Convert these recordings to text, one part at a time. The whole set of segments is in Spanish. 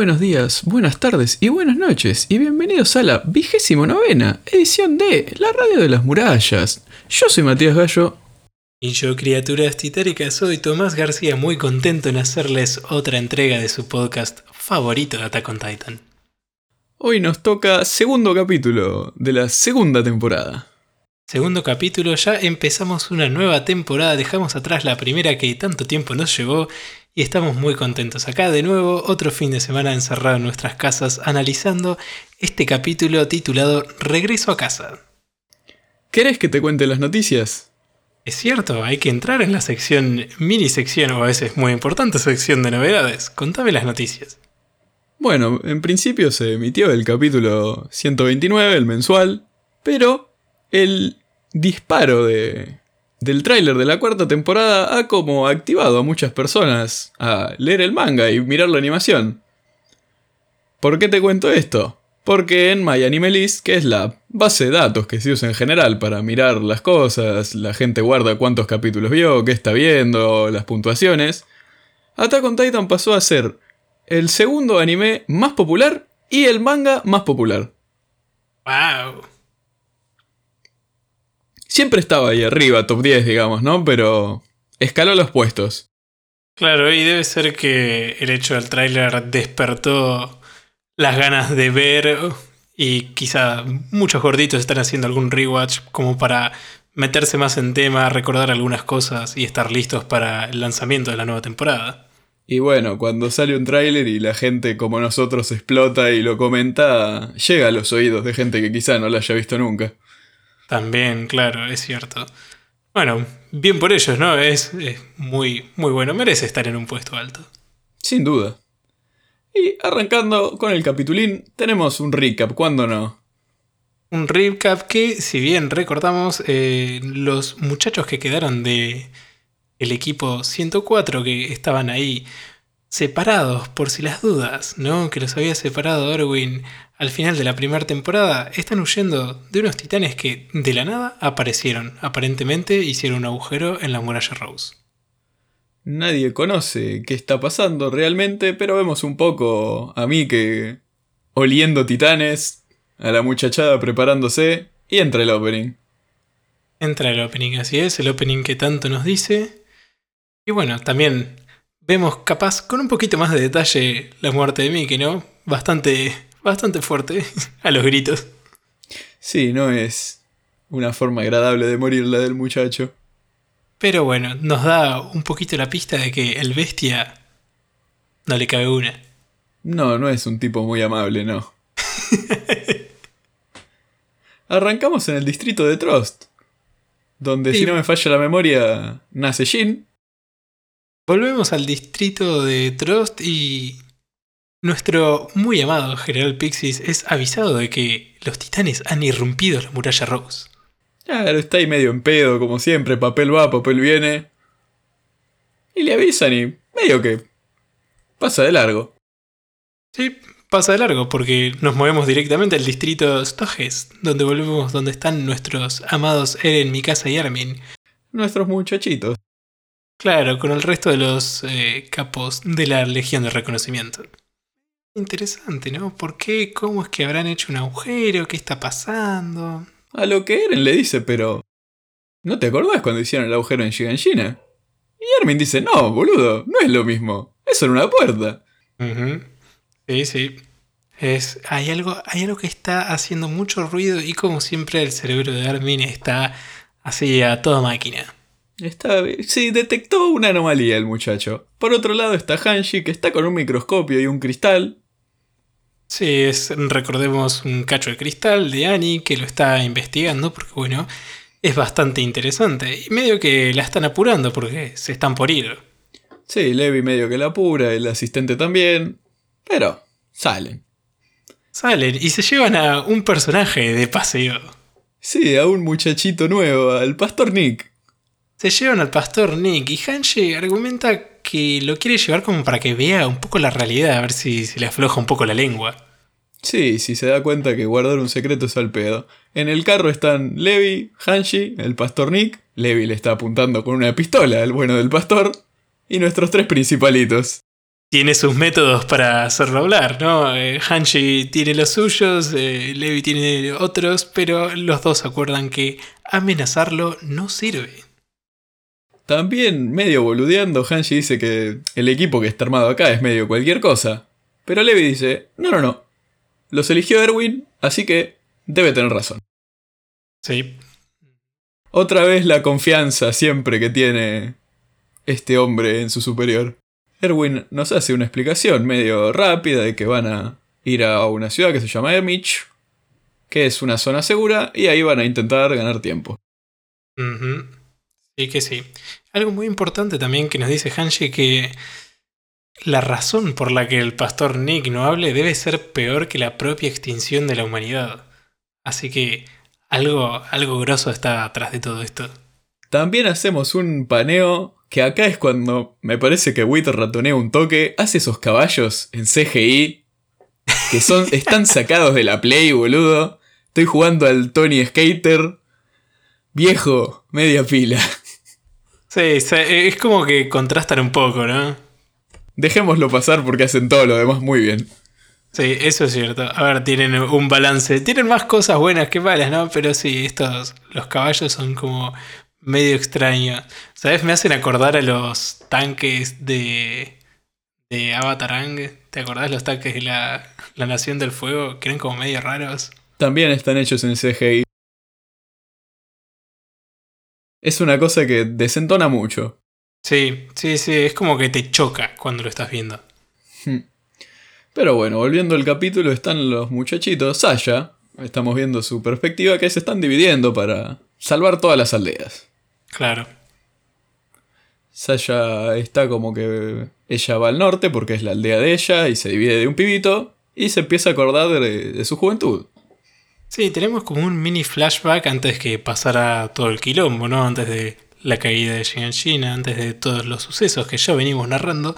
buenos días, buenas tardes y buenas noches y bienvenidos a la vigésimo novena edición de La Radio de las Murallas. Yo soy Matías Gallo. Y yo, criaturas titáricas, soy Tomás García, muy contento en hacerles otra entrega de su podcast favorito de Attack on Titan. Hoy nos toca segundo capítulo de la segunda temporada. Segundo capítulo, ya empezamos una nueva temporada, dejamos atrás la primera que tanto tiempo nos llevó y estamos muy contentos acá de nuevo, otro fin de semana encerrado en nuestras casas analizando este capítulo titulado Regreso a casa. ¿Querés que te cuente las noticias? Es cierto, hay que entrar en la sección, mini sección o a veces muy importante sección de novedades. Contame las noticias. Bueno, en principio se emitió el capítulo 129, el mensual, pero el disparo de, del tráiler de la cuarta temporada ha como activado a muchas personas a leer el manga y mirar la animación. ¿Por qué te cuento esto? Porque en MyAnimeList, que es la base de datos que se usa en general para mirar las cosas, la gente guarda cuántos capítulos vio, qué está viendo, las puntuaciones, Attack on Titan pasó a ser el segundo anime más popular y el manga más popular. ¡Wow! Siempre estaba ahí arriba, top 10, digamos, ¿no? Pero escaló los puestos. Claro, y debe ser que el hecho del tráiler despertó las ganas de ver y quizá muchos gorditos están haciendo algún rewatch como para meterse más en tema, recordar algunas cosas y estar listos para el lanzamiento de la nueva temporada. Y bueno, cuando sale un tráiler y la gente como nosotros explota y lo comenta, llega a los oídos de gente que quizá no lo haya visto nunca. También, claro, es cierto. Bueno, bien por ellos, ¿no? Es, muy, muy bueno, merece estar en un puesto alto. Sin duda. Y arrancando con el capitulín, tenemos un recap, ¿cuándo no? Un recap que, si bien recordamos, eh, los muchachos que quedaron de el equipo 104 que estaban ahí separados por si las dudas, ¿no? Que los había separado Orwin al final de la primera temporada, están huyendo de unos titanes que de la nada aparecieron. Aparentemente hicieron un agujero en la muralla Rose. Nadie conoce qué está pasando realmente, pero vemos un poco a mí que oliendo titanes, a la muchachada preparándose y entra el opening. Entra el opening, así es, el opening que tanto nos dice. Y bueno, también vemos capaz con un poquito más de detalle la muerte de Mickey, ¿no? Bastante, bastante fuerte a los gritos. Sí, no es una forma agradable de morir la del muchacho. Pero bueno, nos da un poquito la pista de que el bestia no le cabe una. No, no es un tipo muy amable, no. Arrancamos en el distrito de Trost, donde si no me falla la memoria, nace Jin, Volvemos al distrito de Trost y nuestro muy amado General Pixis es avisado de que los titanes han irrumpido la muralla Rose. Claro, está ahí medio en pedo, como siempre, papel va, papel viene. Y le avisan y medio que pasa de largo. Sí, pasa de largo porque nos movemos directamente al distrito Stoges, donde volvemos donde están nuestros amados Eren, Mikasa y Armin. Nuestros muchachitos. Claro, con el resto de los eh, capos de la Legión de Reconocimiento. Interesante, ¿no? ¿Por qué? ¿Cómo es que habrán hecho un agujero? ¿Qué está pasando? A lo que Eren le dice, pero... ¿No te acordás cuando hicieron el agujero en Shiganshina? Y Armin dice, no, boludo, no es lo mismo. Es solo una puerta. Sí, sí. Es, hay, algo, hay algo que está haciendo mucho ruido y como siempre el cerebro de Armin está así a toda máquina. Está, sí, detectó una anomalía el muchacho. Por otro lado está Hanshi, que está con un microscopio y un cristal. Sí, es, recordemos, un cacho de cristal de Annie que lo está investigando, porque bueno, es bastante interesante. Y medio que la están apurando porque se están por ir. Sí, Levi medio que la apura, el asistente también. Pero salen. Salen y se llevan a un personaje de paseo. Sí, a un muchachito nuevo, al pastor Nick. Se llevan al pastor Nick y Hanshi argumenta que lo quiere llevar como para que vea un poco la realidad, a ver si se le afloja un poco la lengua. Sí, si se da cuenta que guardar un secreto es al pedo. En el carro están Levi, Hanshi, el pastor Nick, Levi le está apuntando con una pistola al bueno del pastor, y nuestros tres principalitos. tiene sus métodos para hacerlo hablar, ¿no? Eh, Hanshi tiene los suyos, eh, Levi tiene otros, pero los dos acuerdan que amenazarlo no sirve. También, medio boludeando, Hanshi dice que el equipo que está armado acá es medio cualquier cosa. Pero Levi dice, no, no, no. Los eligió Erwin, así que debe tener razón. Sí. Otra vez la confianza siempre que tiene este hombre en su superior. Erwin nos hace una explicación medio rápida de que van a ir a una ciudad que se llama Ermich, que es una zona segura, y ahí van a intentar ganar tiempo. Sí que sí. Algo muy importante también que nos dice Hanshi que la razón por la que el pastor Nick no hable debe ser peor que la propia extinción de la humanidad. Así que algo, algo grosso está atrás de todo esto. También hacemos un paneo que acá es cuando me parece que Witter ratonea un toque, hace esos caballos en CGI que son, están sacados de la Play, boludo. Estoy jugando al Tony Skater. Viejo, media pila. Sí, es como que contrastan un poco, ¿no? Dejémoslo pasar porque hacen todo lo demás muy bien. Sí, eso es cierto. A ver, tienen un balance. Tienen más cosas buenas que malas, ¿no? Pero sí, estos, los caballos son como medio extraño. ¿Sabes? Me hacen acordar a los tanques de, de Avatarang. ¿Te acordás los tanques de la, la Nación del Fuego? Que eran como medio raros. También están hechos en CGI. Es una cosa que desentona mucho. Sí, sí, sí, es como que te choca cuando lo estás viendo. Hmm. Pero bueno, volviendo al capítulo, están los muchachitos, Sasha, estamos viendo su perspectiva, que se están dividiendo para salvar todas las aldeas. Claro. Sasha está como que ella va al norte porque es la aldea de ella y se divide de un pibito y se empieza a acordar de, su juventud. Sí, tenemos como un mini flashback antes que pasara todo el quilombo, ¿no? Antes de la caída de China, antes de todos los sucesos que ya venimos narrando.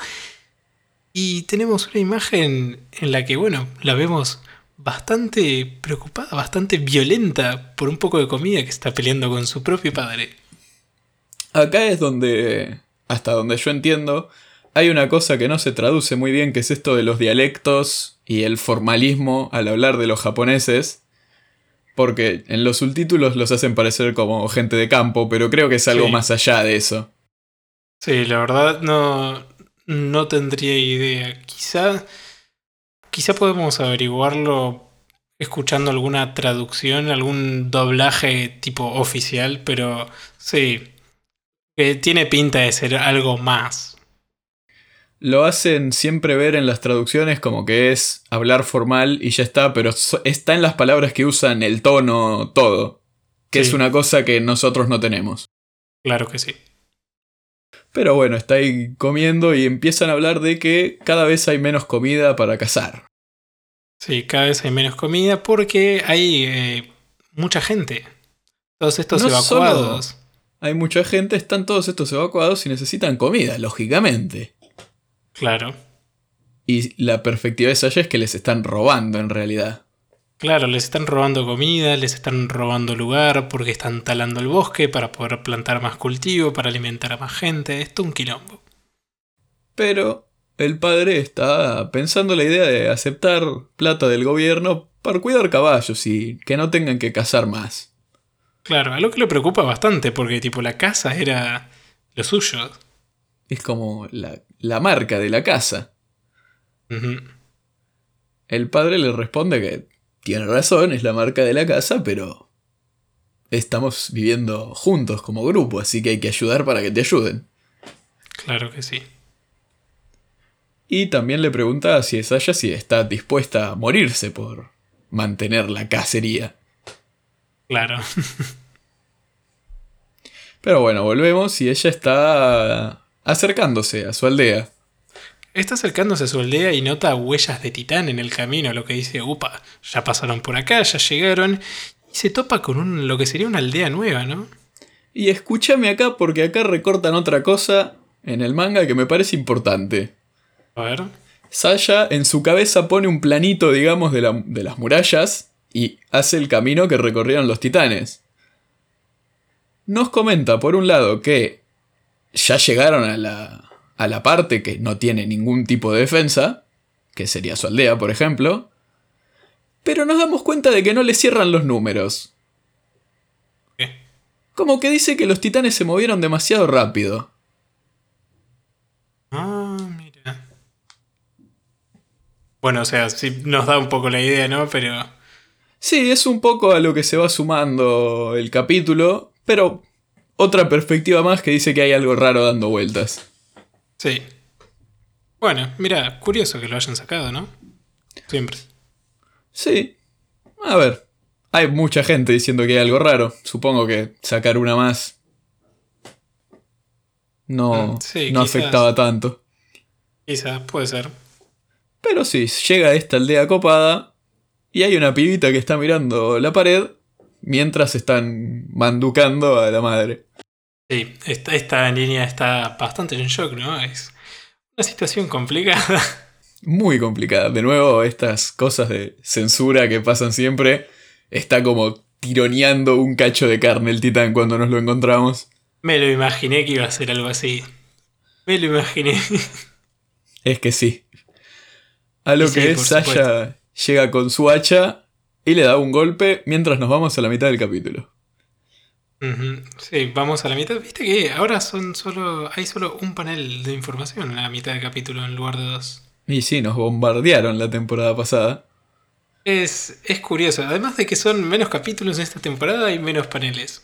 Y tenemos una imagen en la que, bueno, la vemos bastante preocupada, bastante violenta por un poco de comida que está peleando con su propio padre. Acá es donde, hasta donde yo entiendo, hay una cosa que no se traduce muy bien, que es esto de los dialectos y el formalismo al hablar de los japoneses. Porque en los subtítulos los hacen parecer como gente de campo, pero creo que es algo más allá de eso. Sí, la verdad no, no tendría idea. Quizá, quizá podemos averiguarlo escuchando alguna traducción, algún doblaje tipo oficial, pero sí, que tiene pinta de ser algo más. Lo hacen siempre ver en las traducciones como que es hablar formal y ya está, pero está en las palabras que usan el tono, todo. Que es una cosa que nosotros no tenemos. Claro que sí. Pero bueno, está ahí comiendo y empiezan a hablar de que cada vez hay menos comida para cazar. Sí, cada vez hay menos comida porque hay eh, mucha gente. Todos estos evacuados hay mucha gente, están todos estos evacuados y necesitan comida, lógicamente. Claro. Y la perspectiva de Sasha es que les están robando en realidad. Claro, les están robando comida, les están robando lugar porque están talando el bosque para poder plantar más cultivo, para alimentar a más gente. Esto es un quilombo. Pero el padre está pensando la idea de aceptar plata del gobierno para cuidar caballos y que no tengan que cazar más. Claro, algo que le preocupa bastante, porque tipo la casa era lo suyo. Es como la, marca de la casa. El padre le responde que tiene razón, es la marca de la casa, pero estamos viviendo juntos como grupo, así que hay que ayudar para que te ayuden. Claro que sí. Y también le pregunta si es ella si está dispuesta a morirse por mantener la cacería. Claro. Pero bueno, volvemos y ella está acercándose a su aldea. Está acercándose a su aldea y nota huellas de titán en el camino, lo que dice, upa, ya pasaron por acá, ya llegaron, y se topa con un, lo que sería una aldea nueva, ¿no? Y escúchame acá porque acá recortan otra cosa en el manga que me parece importante. A ver. Saya en su cabeza pone un planito, digamos, de, de las murallas y hace el camino que recorrieron los titanes. Nos comenta, por un lado, que ya llegaron a la, a la parte que no tiene ningún tipo de defensa, que sería su aldea, por ejemplo, pero nos damos cuenta de que no le cierran los números. ¿Qué? Como que dice que los titanes se movieron demasiado rápido. Ah, mira. Bueno, o sea, sí nos da un poco la idea, ¿no? Pero. Sí, es un poco a lo que se va sumando el capítulo, pero otra perspectiva más que dice que hay algo raro dando vueltas. Sí. Bueno, mira, curioso que lo hayan sacado, ¿no? Siempre. Sí. A ver. Hay mucha gente diciendo que hay algo raro. Supongo que sacar una más no, Mm, sí, no quizás. afectaba tanto. Quizás, puede ser. Pero sí, llega a esta aldea copada y hay una pibita que está mirando la pared mientras están manducando a la madre. Sí, esta, esta niña está bastante en shock, ¿no? Es una situación complicada. Muy complicada. De nuevo, estas cosas de censura que pasan siempre. Está como tironeando un cacho de carne el titán cuando nos lo encontramos. Me lo imaginé que iba a ser algo así. Me lo imaginé. Es que sí. A lo Y sí, que por Sasha llega con su hacha y le da un golpe mientras nos vamos a la mitad del capítulo. Sí, vamos a la mitad. Viste que ahora son solo. hay solo un panel de información en la mitad del capítulo en lugar de dos. Y sí, nos bombardearon la temporada pasada. Es, es curioso. Además de que son menos capítulos en esta temporada y menos paneles.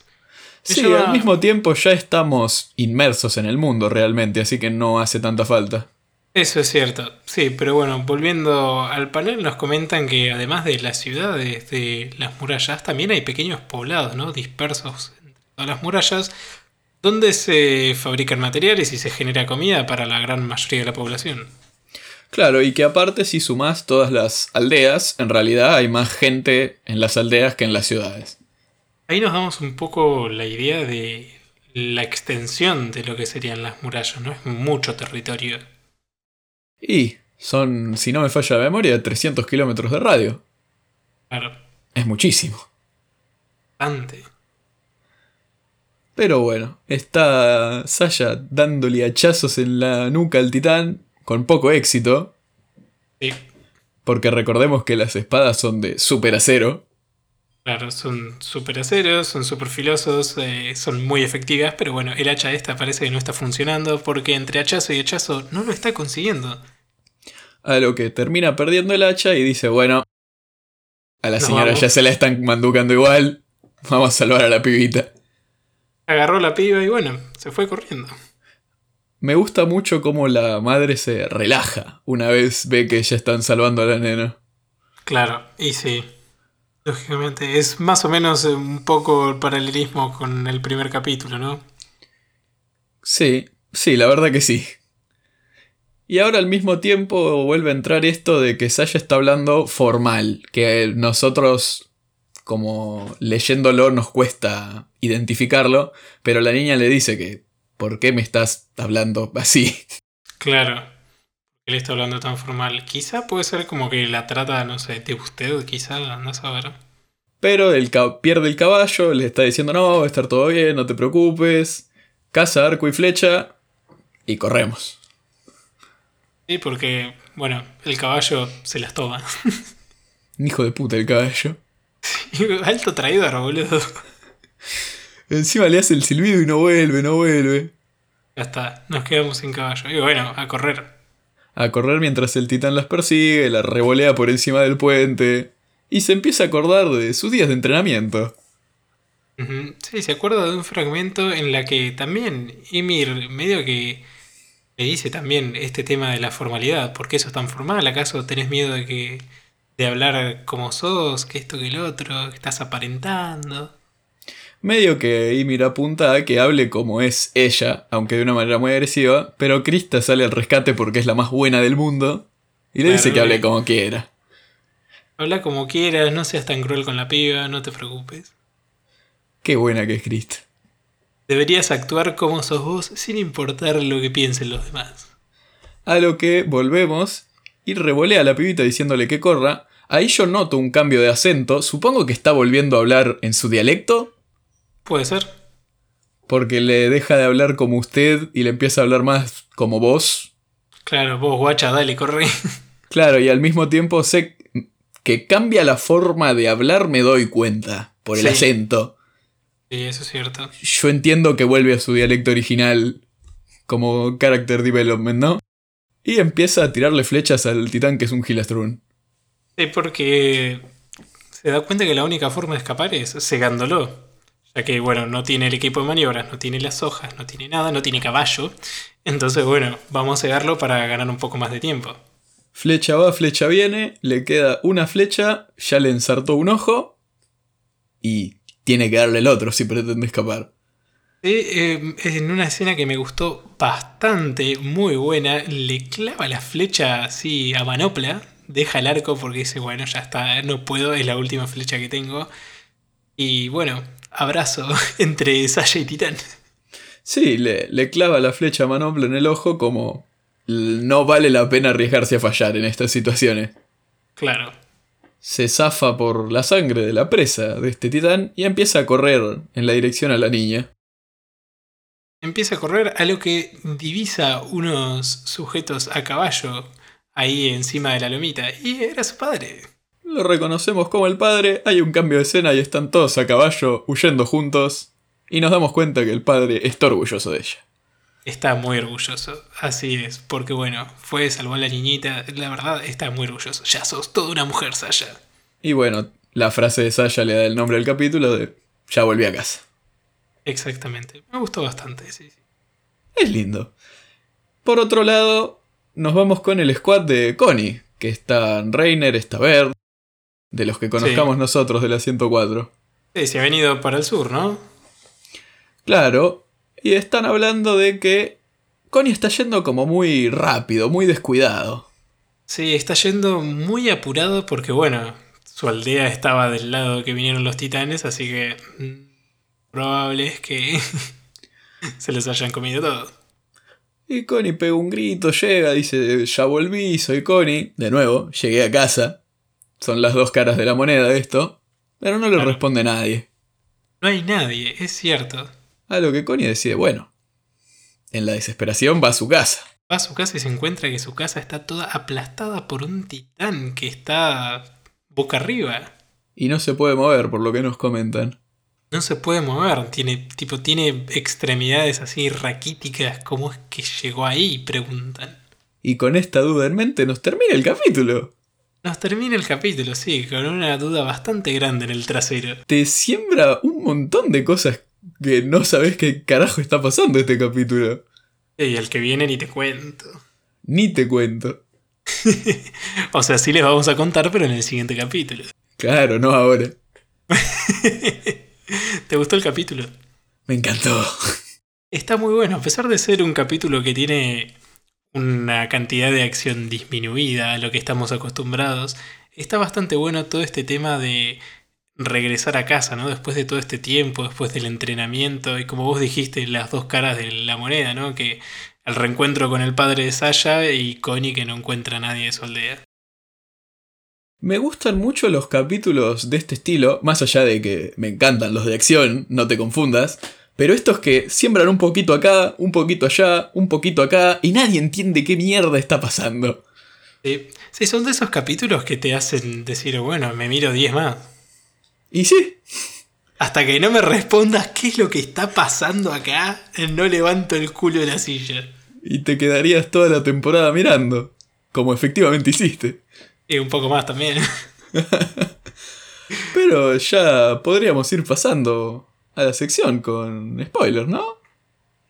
Me Sí, al mismo tiempo ya estamos inmersos en el mundo realmente, así que no hace tanta falta. Eso es cierto, sí, pero bueno, volviendo al panel, nos comentan que además de las ciudades, de las murallas, también hay pequeños poblados, ¿no? Dispersos entre todas las murallas, donde se fabrican materiales y se genera comida para la gran mayoría de la población. Claro, y que aparte si sumás todas las aldeas, en realidad hay más gente en las aldeas que en las ciudades. Ahí nos damos un poco la idea de la extensión de lo que serían las murallas, ¿no? Es mucho territorio. Y son, si no me falla la memoria, 300 kilómetros de radio. Claro, Es muchísimo. bastante. Pero bueno, está Sasha dándole hachazos en la nuca al titán con poco éxito, Sí, porque recordemos que las espadas son de super acero. Claro, son súper aceros, son súper filosos, eh, son muy efectivas, pero bueno, el hacha esta parece que no está funcionando porque entre hachazo y hachazo no lo está consiguiendo. A lo que termina perdiendo el hacha y dice, bueno, a la señora vamos. ya se la están manducando igual, vamos a salvar a la pibita. Agarró la piba y bueno, se fue corriendo. Me gusta mucho cómo la madre se relaja una vez ve que ya están salvando a la nena. Claro, y sí. Lógicamente, es más o menos eh, un poco el paralelismo con el primer capítulo, ¿no? Sí, sí, la verdad que sí. Y ahora al mismo tiempo vuelve a entrar esto de que Sasha está hablando formal, que nosotros como leyéndolo nos cuesta identificarlo, pero la niña le dice que ¿por qué me estás hablando así? Claro. Él está hablando tan formal. Quizá puede ser como que la trata, no sé, de usted, quizá, no saber. Pero el pierde el caballo, le está diciendo no, va a estar todo bien, no te preocupes. Caza arco y flecha y corremos. Sí, porque, bueno, el caballo se las toma. Hijo de puta el caballo. Alto traidor, boludo. Encima le hace el silbido y no vuelve, no vuelve. Ya está, nos quedamos sin caballo. Y bueno, a correr. A correr mientras el titán las persigue, la revolea por encima del puente. Y se empieza a acordar de sus días de entrenamiento. Sí, se acuerda de un fragmento en la que también Ymir medio que le dice también este tema de la formalidad. ¿Por qué sos tan formal? ¿Acaso tenés miedo de que de hablar como sos, que esto que el otro, que estás aparentando? Medio que Ymir apunta a que hable como es ella, aunque de una manera muy agresiva, pero Krista sale al rescate porque es la más buena del mundo. Y le Claro, dice que hable le- como quiera. Habla como quieras, no seas tan cruel con la piba, no te preocupes. Qué buena que es Krista. Deberías actuar como sos vos sin importar lo que piensen los demás. A lo que volvemos y revolea a la pibita diciéndole que corra. Ahí yo noto un cambio de acento. Supongo que está volviendo a hablar en su dialecto. Puede ser. Porque le deja de hablar como usted y le empieza a hablar más como vos. Claro, vos guacha, dale, corre. Claro, y al mismo tiempo sé que cambia la forma de hablar, me doy cuenta, por el Sí. acento. Sí, eso es cierto. Yo entiendo que vuelve a su dialecto original como character development, ¿no? Y empieza a tirarle flechas al titán que es un Gilastrun. Sí, porque se da cuenta que la única forma de escapar es cegándolo. Ya que, bueno, no tiene el equipo de maniobras, no tiene las hojas, no tiene nada, no tiene caballo. Entonces, bueno, vamos a cegarlo para ganar un poco más de tiempo. Flecha va, flecha viene, le queda una flecha, ya le ensartó un ojo y tiene que darle el otro si pretende escapar. Sí, eh, en una escena que me gustó bastante, muy buena, le clava la flecha así a manopla, deja el arco porque dice, bueno, ya está, no puedo, es la última flecha que tengo. Y bueno, abrazo entre Sasha y Titán. Sí, le, le clava la flecha a manopla en el ojo como no vale la pena arriesgarse a fallar en estas situaciones. Claro. Se zafa por la sangre de la presa de este titán y empieza a correr en la dirección a la niña. Empieza a correr a lo que divisa unos sujetos a caballo ahí encima de la lomita. Y era su padre. Lo reconocemos como el padre, hay un cambio de escena y están todos a caballo huyendo juntos y nos damos cuenta que el padre está orgulloso de ella. Está muy orgulloso. Así es. Porque bueno, fue, salvó a la niñita. La verdad, está muy orgulloso. Ya sos toda una mujer, Sasha. Y bueno, la frase de Sasha le da el nombre al capítulo de ya volví a casa. Exactamente. Me gustó bastante, sí, sí. Es lindo. Por otro lado, nos vamos con el squad de Connie, que está Reiner, está Bert, de los que conozcamos nosotros de la 104. Sí, se ha venido para el sur, ¿no? Claro, y están hablando de que Connie está yendo como muy rápido, muy descuidado. Sí, está yendo muy apurado porque, bueno, su aldea estaba del lado que vinieron los titanes, así que mm, probable es que se los hayan comido todo. Y Connie pega un grito, llega, dice, ya volví, soy Connie. De nuevo, llegué a casa. Son las dos caras de la moneda esto. Pero no le Claro. responde nadie. No hay nadie, es cierto. A lo que Connie decide, bueno, en la desesperación va a su casa. Va a su casa y se encuentra que su casa está toda aplastada por un titán que está boca arriba. Y no se puede mover, por lo que nos comentan. No se puede mover, tiene, tipo, tiene extremidades así raquíticas. ¿Cómo es que llegó ahí? Preguntan. Y con esta duda en mente nos termina el capítulo. Nos termina el capítulo, sí, con una duda bastante grande en el trasero. Te siembra un montón de cosas que no sabes qué carajo está pasando este capítulo. Y el que viene ni te cuento. Ni te cuento. O sea, sí les vamos a contar, pero en el siguiente capítulo. Claro, no ahora. ¿Te gustó el capítulo? Me encantó. Está muy bueno, a pesar de ser un capítulo que tiene una cantidad de acción disminuida a lo que estamos acostumbrados, está bastante bueno todo este tema de regresar a casa, ¿no? Después de todo este tiempo, después del entrenamiento y como vos dijiste, las dos caras de la moneda, ¿no? Que el reencuentro con el padre de Sasha y Connie que no encuentra a nadie de su aldea. Me gustan mucho los capítulos de este estilo, más allá de que me encantan los de acción, no te confundas, pero estos que siembran un poquito acá, un poquito allá, un poquito acá, y nadie entiende qué mierda está pasando. Sí, sí, son de esos capítulos que te hacen decir, bueno, me miro 10 más. Y sí, Hasta que no me respondas qué es lo que está pasando acá, no levanto el culo de la silla. y te quedarías toda la temporada mirando, como efectivamente hiciste. Y un poco más también. Pero ya podríamos ir pasando a la sección con spoilers, ¿no?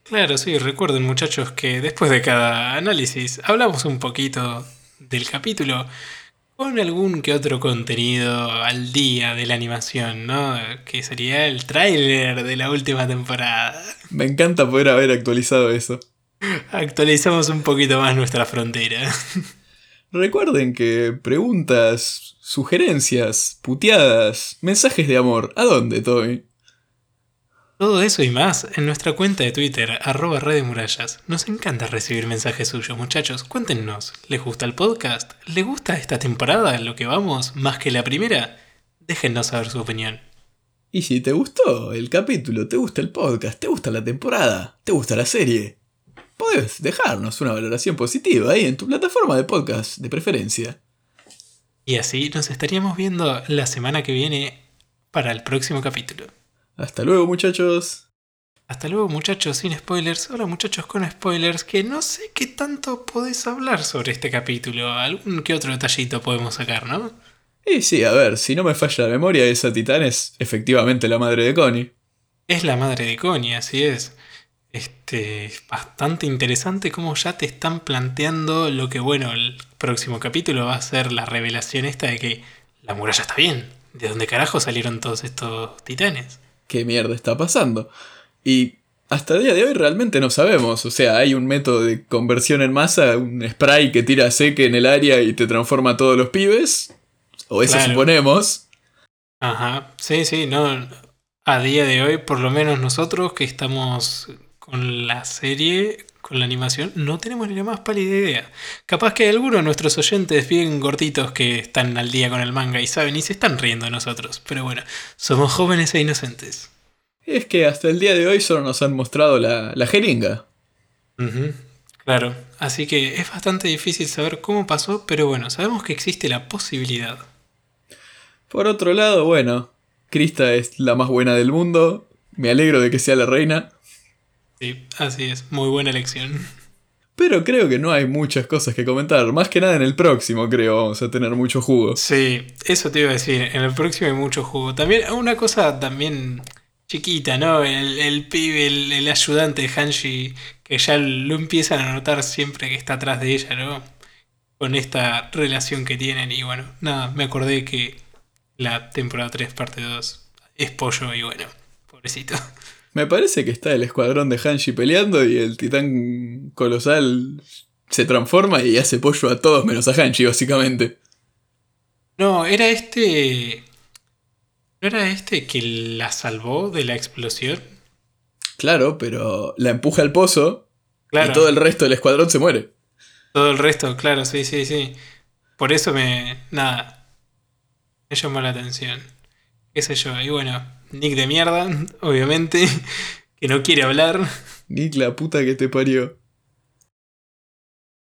Claro, sí, recuerden muchachos que después de cada análisis hablamos un poquito del capítulo con algún que otro contenido al día de la animación, ¿no? Que sería el tráiler de la última temporada. Me encanta poder haber actualizado eso. Actualizamos un poquito más nuestra frontera. Recuerden que preguntas, sugerencias, puteadas, mensajes de amor, ¿a dónde, Tommy? Todo eso y más en nuestra cuenta de Twitter, arroba de Murallas. Nos encanta recibir mensajes suyos, muchachos. Cuéntenos, ¿les gusta el podcast? ¿Les gusta esta temporada, lo que vamos, más que la primera? Déjennos saber su opinión. Y si te gustó el capítulo, te gusta el podcast, te gusta la temporada, te gusta la serie, podés dejarnos una valoración positiva ahí en tu plataforma de podcast de preferencia. Y así nos estaríamos viendo la semana que viene para el próximo capítulo. Hasta luego muchachos. Hasta luego muchachos sin spoilers. Hola muchachos con spoilers. Que no sé qué tanto podés hablar sobre este capítulo. Algún que otro detallito podemos sacar, ¿no? Y sí, a ver, si no me falla la memoria, esa titán es efectivamente la madre de Connie. Es la madre de Connie, así es. Este, bastante interesante cómo ya te están planteando lo que, bueno, el próximo capítulo va a ser la revelación esta de que la muralla está bien. ¿De dónde carajo salieron todos estos titanes? ¿Qué mierda está pasando? Y hasta el día de hoy realmente no sabemos. O sea, hay un método de conversión en masa, un spray que tira seque en el área y te transforma a todos los pibes. O eso suponemos. Ajá, sí, sí, no. A día de hoy, por lo menos nosotros que estamos con la serie, con la animación, no tenemos ni la más pálida idea. Capaz que hay algunos de nuestros oyentes bien gorditos que están al día con el manga y saben y se están riendo de nosotros. Pero bueno, somos jóvenes e inocentes. Es que hasta el día de hoy solo nos han mostrado la, jeringa. Claro, así que es bastante difícil saber cómo pasó, pero bueno, sabemos que existe la posibilidad. Por otro lado, bueno, Krista es la más buena del mundo. Me alegro de que sea la reina. Sí, así es, muy buena elección. Pero creo que no hay muchas cosas que comentar. Más que nada en el próximo, creo, vamos a tener mucho jugo. Sí, eso te iba a decir. En el próximo hay mucho jugo. También, una cosa también chiquita, ¿no? El, el pibe, el, ayudante de Hanshi, que ya lo empiezan a notar siempre que está atrás de ella, ¿no? Con esta relación que tienen. Y bueno, nada, me acordé que la temporada 3, parte 2, es pollo y bueno, pobrecito. Me parece que está el escuadrón de Hanshi peleando y el titán colosal se transforma y hace pollo a todos menos a Hanshi, básicamente. No, era este. ¿No era este que la salvó de la explosión? Claro, pero la empuja al pozo y todo el resto del escuadrón se muere. Todo el resto, claro, sí, sí, sí. Por eso me. Nada. Me llamó la atención. ¿Qué sé yo? Y bueno, Nick de mierda, obviamente, que no quiere hablar. Nick, la puta que te parió.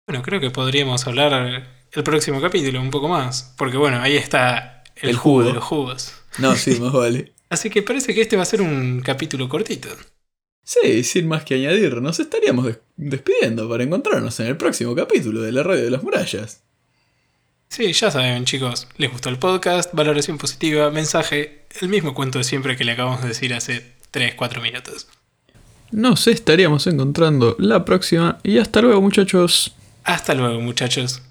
Bueno, creo que podríamos hablar el próximo capítulo un poco más, porque bueno, ahí está el, jugo. de los jugos. No, sí, más vale. Así que parece que este va a ser un capítulo cortito. Sí, sin más que añadir, nos estaríamos despidiendo para encontrarnos en el próximo capítulo de la radio de las murallas. Sí, ya saben chicos, les gustó el podcast, valoración positiva, mensaje, el mismo cuento de siempre que le acabamos de decir hace 3-4 minutos. Nos estaríamos encontrando la próxima y hasta luego muchachos. Hasta luego muchachos.